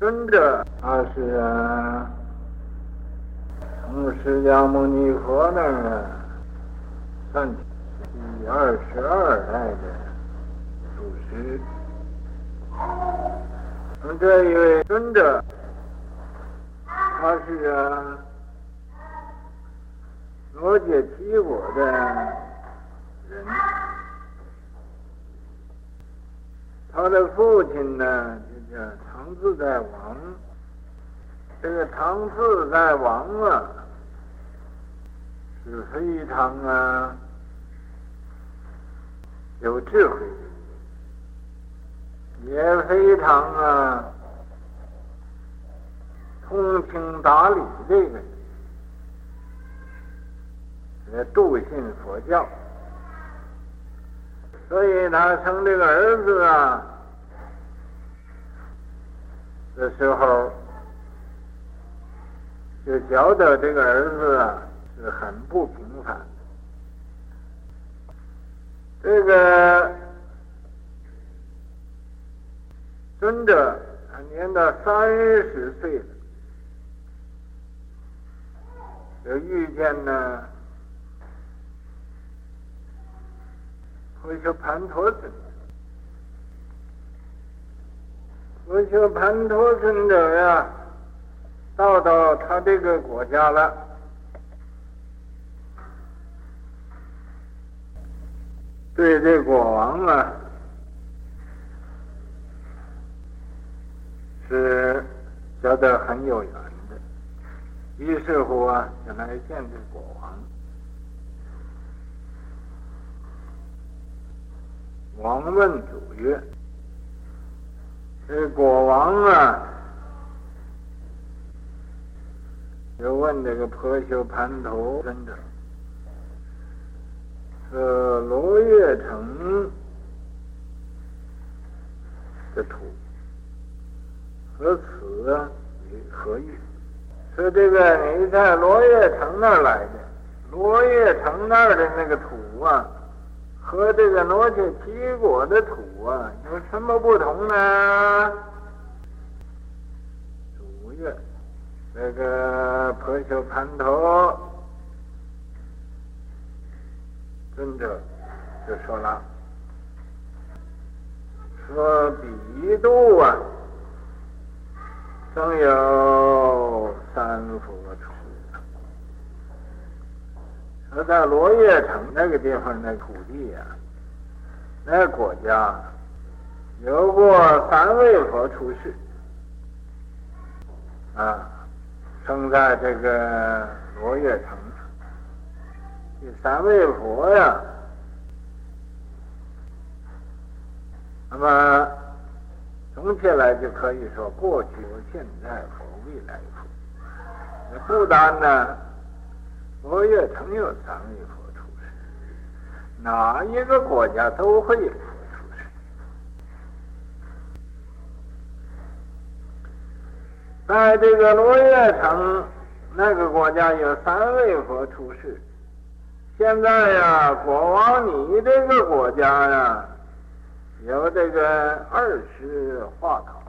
尊者他是，从释迦牟尼佛那儿啊，算第二十二代的祖师。那这一位尊者，他是啊，罗杰提国的人。他的父亲呢，就叫唐自在王。这个唐自在王啊，是非常啊有智慧，也非常啊通情达理这个人，也笃信佛教。所以他生这个儿子啊的时候，就觉得这个儿子啊是很不平凡。这个尊者他年到三十岁了，就遇见呢。婆藪槃陀尊，婆藪槃陀尊者呀，到到他这个国家了，对这国王啊，是觉得很有缘的，于是乎啊，就来见这国王。王问主曰：“这国王啊，就问这个婆藪槃陀尊者，说罗阅城的土和此与何异？说这个你在罗阅城那儿来的，罗阅城那儿的那个土啊。”和这个罗羯提国的土啊有什么不同呢？主月，这个婆藪槃陀尊者就说了，说比度啊，更有三佛处。在罗阅城那个地方，那土地呀、啊，那国家有过三位佛出世啊，生在这个罗阅城。这三位佛呀，那么总体来就可以说，过去佛、现在佛、未来佛。那不单呢。罗阅城有三位佛出世，哪一个国家都会有佛出世。在这个罗阅城那个国家有三位佛出世。现在呀，国王你这个国家呀，有这个二师化导，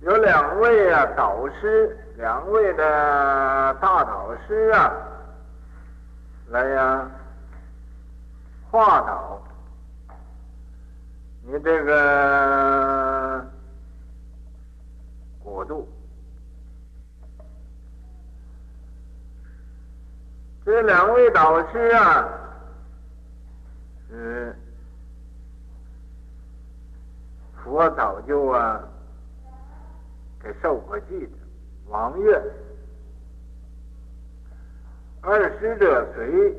有两位啊导师，两位的大导师啊。来呀，化导你这个国度，这两位导师啊，是佛早就啊给受过记的王月。二师者谁？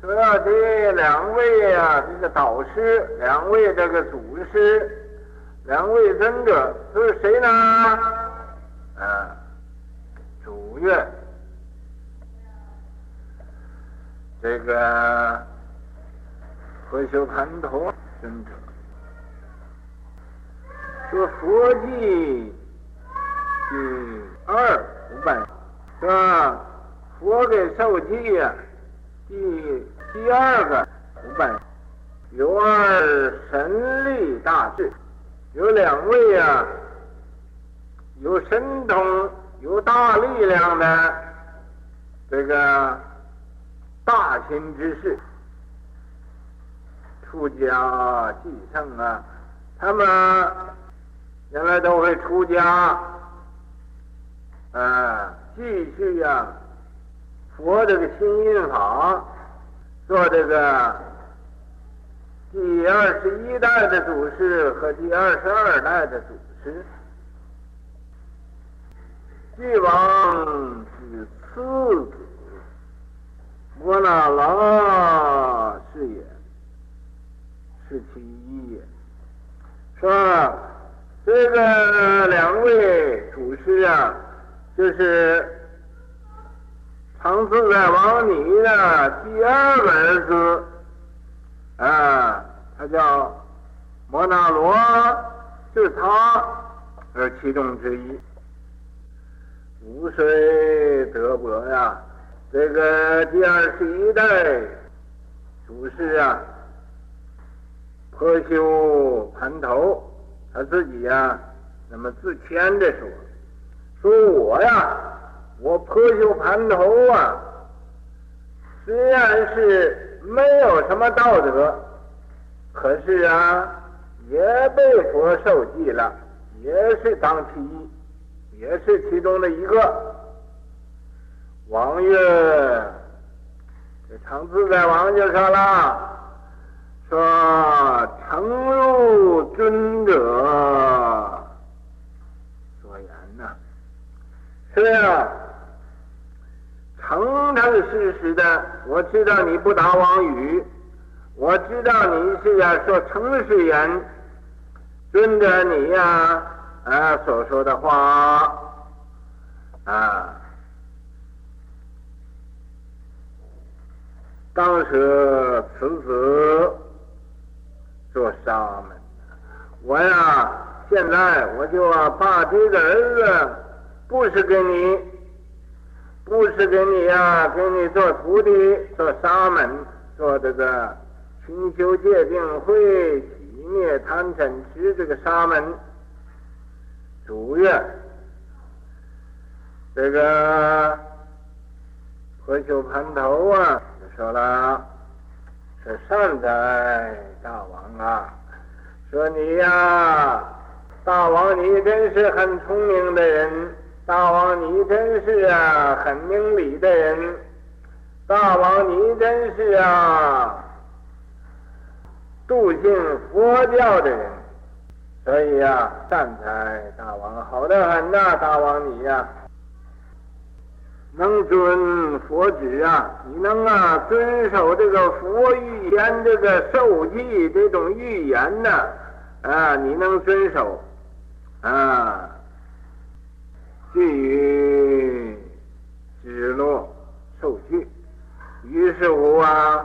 说要这两位啊，这个导师，两位这个祖师，两位尊者都是谁呢？啊，主曰，这个婆藪槃陀尊者，说佛记第二五百，是吧？佛给受记呀，第第二个五百，有二神力大士，有两位呀，有神通、有大力量的这个大行之士，出家继承啊，他们原来都会出家，啊，继续呀、佛这个新印法，做这个第二十一代的祖师和第二十二代的祖师。帝王之次子，摩那拉是也，是其一也。说这个两位祖师啊，就是唐自在王尼的第二个儿子啊，他叫摩那罗，是他而其中之一。五岁得钵呀，这个第二十一代祖师啊，破修盘头，他自己呀，那么自谦的说：“说我呀，我破修盘头啊，虽然是没有什么道德，可是啊，也被佛受记了，也是当其一。”也是其中的一个。王月：“这常自在王就说了，说诚如尊者所言呐、啊，是啊，诚诚实实的，我知道你不打妄语，我知道你是要说诚实言，尊者你呀、啊。”，所说的话啊，当时此子做沙门，我呀，现在我就要把这个儿子，不是给你，不是给你呀，给你做徒弟，做沙门，做这个勤修戒定慧，熄灭贪嗔痴这个沙门。主愿，这个破修盘头啊，就说了，是善哉大王啊，说你呀、大王你真是很聪明的人，大王你真是啊很明理的人，大王你真是啊笃信佛教的人。所以呀、啊，善财大王，好得很呐、大王你呀、能遵佛旨啊，你能啊遵守这个佛预言这个授记这种预言呢？啊，你能遵守啊？据于支落受具，于是乎啊，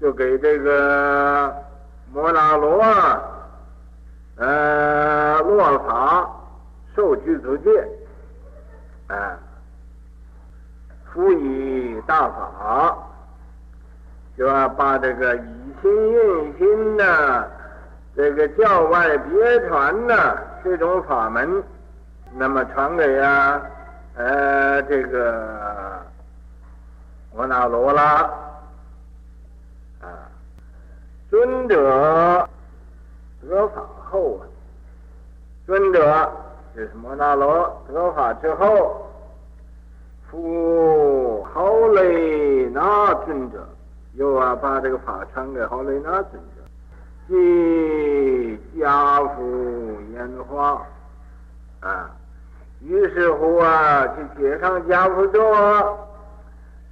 就给这个摩那罗啊。呃，落法受具足戒，啊，辅以大法，就要把这个以心印心的这个教外别传的这种法门，那么传给啊，呃，这个摩那罗啦，啊，尊者得法。后啊，尊者就是摩那罗得法之后，复豪雷那尊者，又啊把这个法传给豪雷那尊者，即家父烟花。啊，于是乎啊，去结上跏趺座，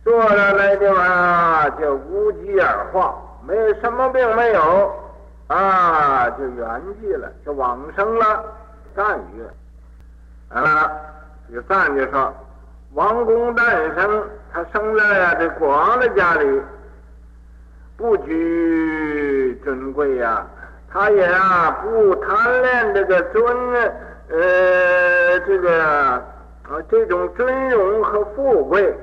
坐在那地方就无疾而化，没什么病没有。啊，就圆寂了，就往生了。赞曰：“啊，这个赞就说，王公诞生，他生在呀这国王的家里，不居尊贵呀，他也啊不贪恋这个尊，呃，这个啊这种尊荣和富贵，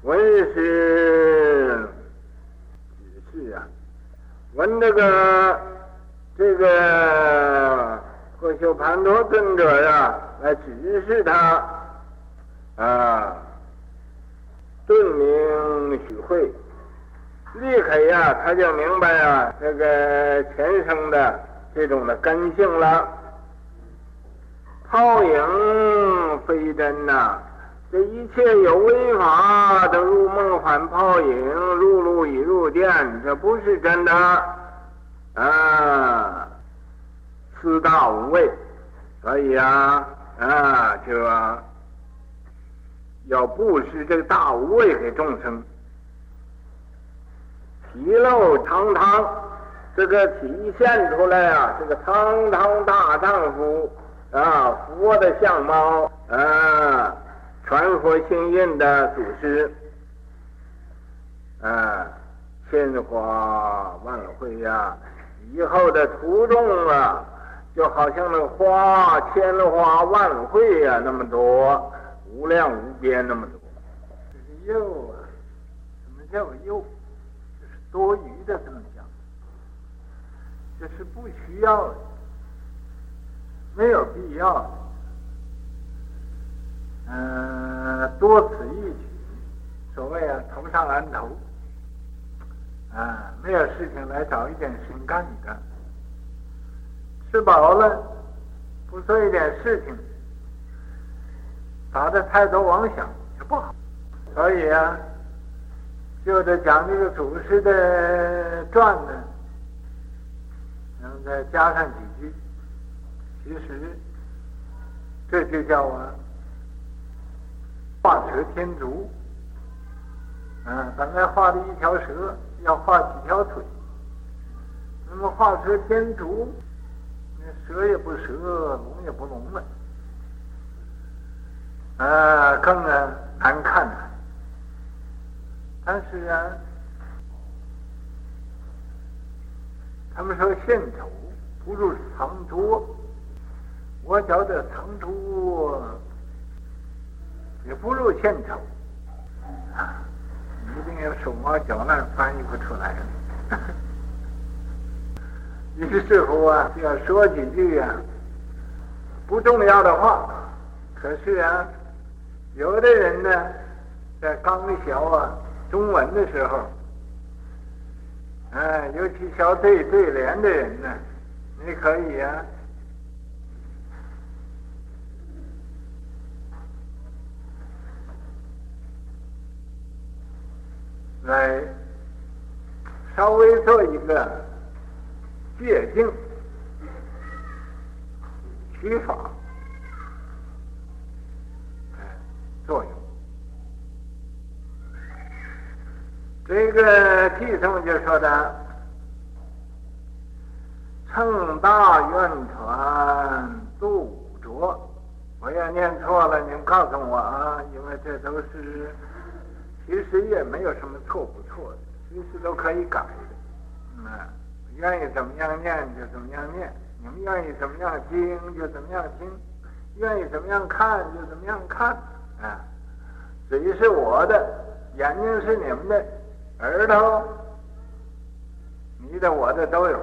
文士只是啊。”闻这个这个佛修盘陀尊者呀，来指示他啊，顿明许慧，立刻呀，他就明白啊，这个前生的这种的根性了。泡影非真呐、这一切有为法都如梦幻泡影，入露已入电，这不是真的啊。四大无畏，所以啊啊，就要布施这个大无畏给众生，体露堂堂，这个体现出来啊，这个堂堂大丈夫。啊，佛的相貌啊，传佛心印的祖师啊，千花万卉呀，以后的途中啊，就好像那个花，千花万卉呀，那么多，无量无边那么多。这是又啊，什么叫又？这是多余的这么讲，这是不需要的。没有必要，嗯、多此一举。所谓啊，头上安头，啊，没有事情来找一点事情干一干。吃饱了，不做一点事情，打的太多妄想也不好。所以啊，就得讲这个祖师的传呢，然后再加上几句。其实，这就叫啊，画蛇添足。嗯，本来画的一条蛇，要画几条腿。那么画蛇添足，那蛇也不蛇，龙也不龙了。啊，更啊难看了。但是啊，他们说献丑不如藏拙。我觉得成都也不如献丑，一定要手忙脚乱翻译不出来。于是乎啊，就要说几句啊不重要的话。可是啊，有的人呢，在刚学啊中文的时候，啊，尤其学对对联的人呢，你可以啊。来稍微做一个界定、取法作用。这个偈颂就说的：“乘大愿船渡五浊。”我要念错了，你们告诉我啊，因为这都是。其实也没有什么错不错的，其实都可以改的。嗯，愿意怎么样念就怎么样念，你们愿意怎么样听就怎么样听，愿意怎么样看就怎么样看。啊，嘴是我的，眼睛是你们的，耳朵你的我的都有。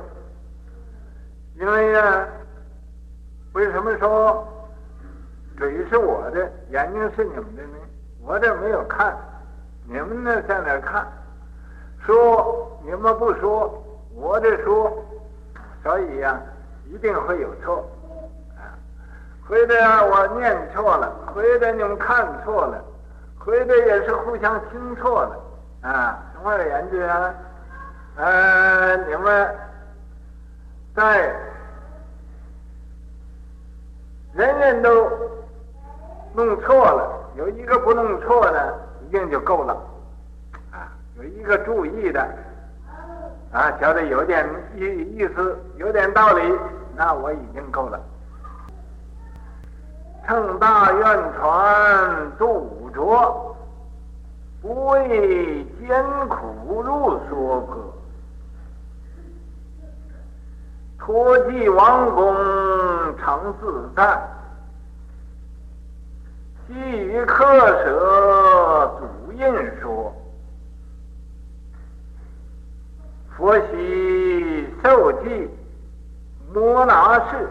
因为呀，为什么说嘴是我的，眼睛是你们的呢？我这没有看。你们呢，在那看，说你们不说，我这说，所以呀、一定会有错，啊，或者我念错了，或者你们看错了，或者也是互相听错了，啊，总而言之啊，呃，你们在人人都弄错了，有一个不弄错的。一定就够了，啊，有一个注意的，啊，觉得有点意意思，有点道理，那我已经够了。乘大愿船渡五浊，不畏艰苦入娑婆，托济王公常自在。基于客舍印说：“佛系受记摩拿氏，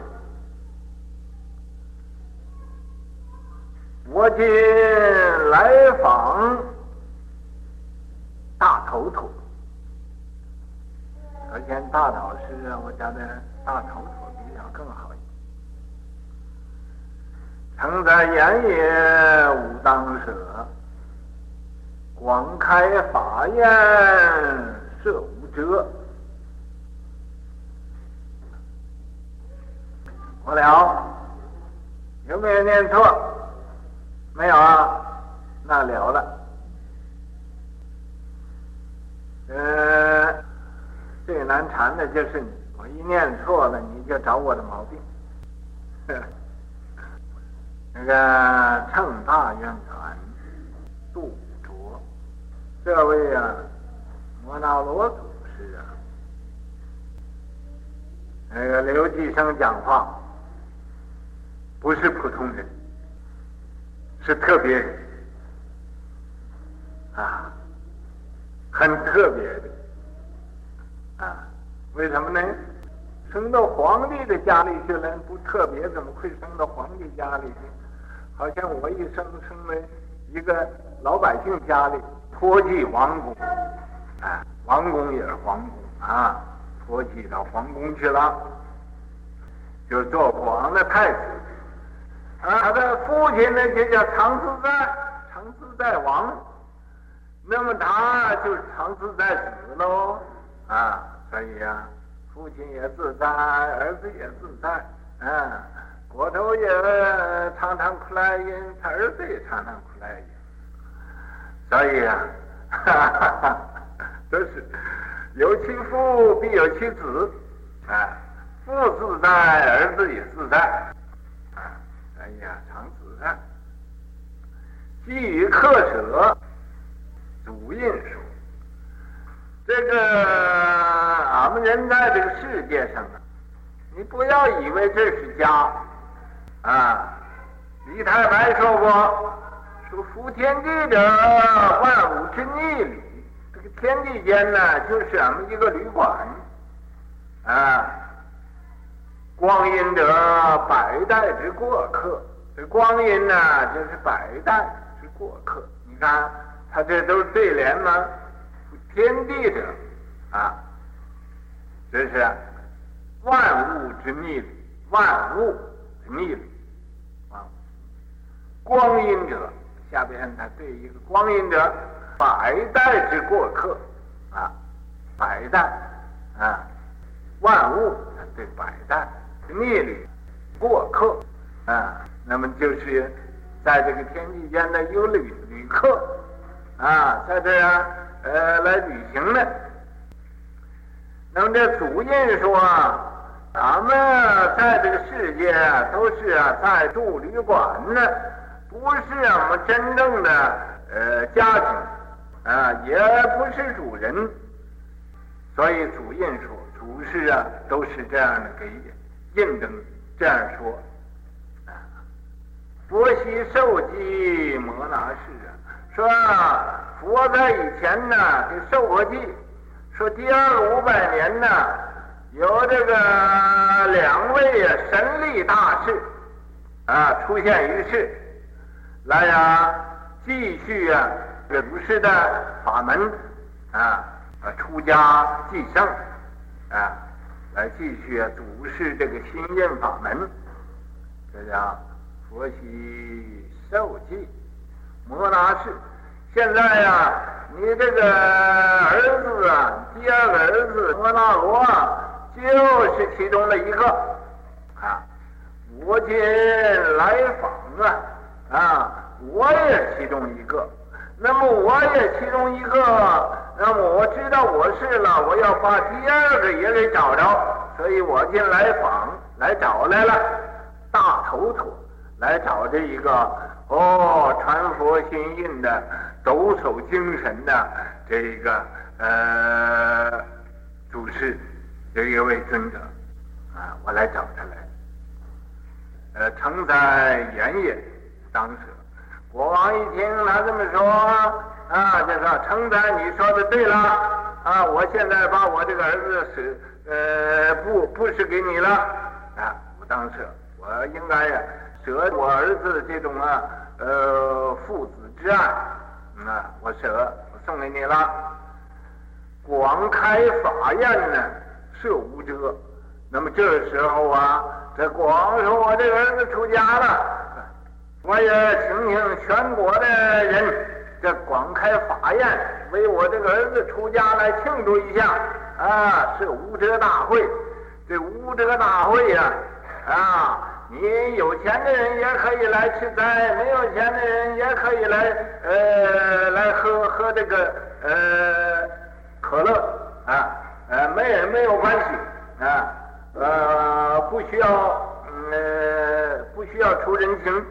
我今来访大头陀。”而且大导师啊，我家的大头陀比较更好一点。曾在言也武当舍。广开法宴设无遮。我了，有没有念错？没有啊，那了了。呃，最难缠的就是你，我一念错了，你就找我的毛病。那个乘大愿船渡浊，这位啊，摩那罗祖师啊，那个刘继生讲话不是普通人。是特别人啊，很特别的啊，为什么呢？生到皇帝的家里去了，不特别怎么会生到皇帝家里去？好像我一生生在一个老百姓家里，托寄王宫，啊，王宫也是皇宫啊，托寄到皇宫去了，就做国王的太子。啊，他的父亲呢就叫长自在，长自在王，那么他就是长自在子喽，啊，所以、啊，父亲也自在，儿子也自在，啊，国头也常常哭来音，他儿子也常常哭来音，所以、啊，哈哈哈，都是有其父必有其子，啊，父自在，儿子也自在。哎呀，长子啊，基于客舍，祖印说：“这个俺们人在这个世界上啊，你不要以为这是家啊。李太白说过，说夫天地者，万物之逆旅。这个天地间呢，就是俺们一个旅馆啊。”光阴者，百代之过客。这光阴呢，就是百代之过客。你看，他这都是对联吗？天地者，啊，这是万物之逆旅，万物之逆旅啊。光阴者，下边他对一个光阴者，百代之过客啊，百代啊，万物对百代。逆旅过客啊，那么就是在这个天地间的有旅旅客啊，在这儿呃来旅行的。那么这祖印说啊，咱们在这个世界都是啊在住旅馆呢，不是我们真正的呃家庭啊，也不是主人，所以祖印说，祖师啊都是这样的给。印证这样说啊，佛昔受记摩那世啊，说佛在以前呢给受过记，说第二个五百年呢，有这个两位神力大士啊出现于世，来呀、继续啊这个祖师的法门啊啊出家继圣啊。来继续啊，祖师这个心印法门，这叫佛昔受记摩那世。现在呀、你这个儿子啊，第二个儿子摩那罗啊，就是其中的一个啊。我今来访啊，啊，我也其中一个。那么我也其中一个，那么我知道我是了，我要把第二个也给找着，所以我今来访来找来了，大头陀来找这一个哦传佛心印的抖擞精神的这一个呃主持这一位尊者啊，我来找他来，呃，承在岩野当舍。国王一听他这么说，啊，就说承在你说的对了，啊，我现在把我这个儿子是呃布布施给你了，啊，武当舍，我应该呀舍我儿子这种啊，呃，父子之爱，啊，我舍，我送给你了。广开法宴呢，设无遮。那么这时候啊，这广说我这个儿子出家了，我也请请全国的人，这广开法宴，为我这个儿子出家来庆祝一下啊，设无遮大会。这无遮大会呀，啊，啊，你有钱的人也可以来吃斋，没有钱的人也可以来，呃，来喝喝这个呃可乐啊，呃，没没有关系啊。呃，不需要，呃，不需要出人情，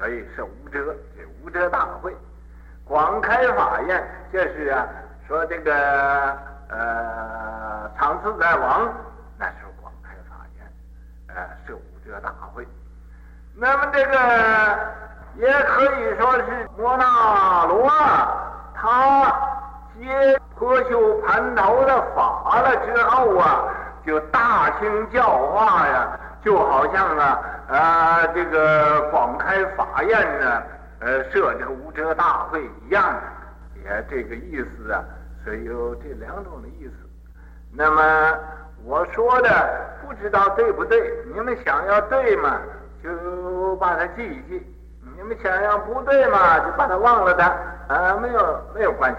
所以是无遮，这无遮大会，广开法宴，这是啊，说这个呃，长自在王那是广开法宴，呃，是无遮大会。那么这个也可以说是摩那罗，他接破袖盘头的法了之后啊。就大兴教化呀，就好像啊啊这个广开法宴呢，呃设这个无遮大会一样的，也这个意思啊，所以有这两种的意思。那么我说的不知道对不对？你们想要对嘛，就把它记一记；你们想要不对嘛，就把它忘了它啊，没有没有关系。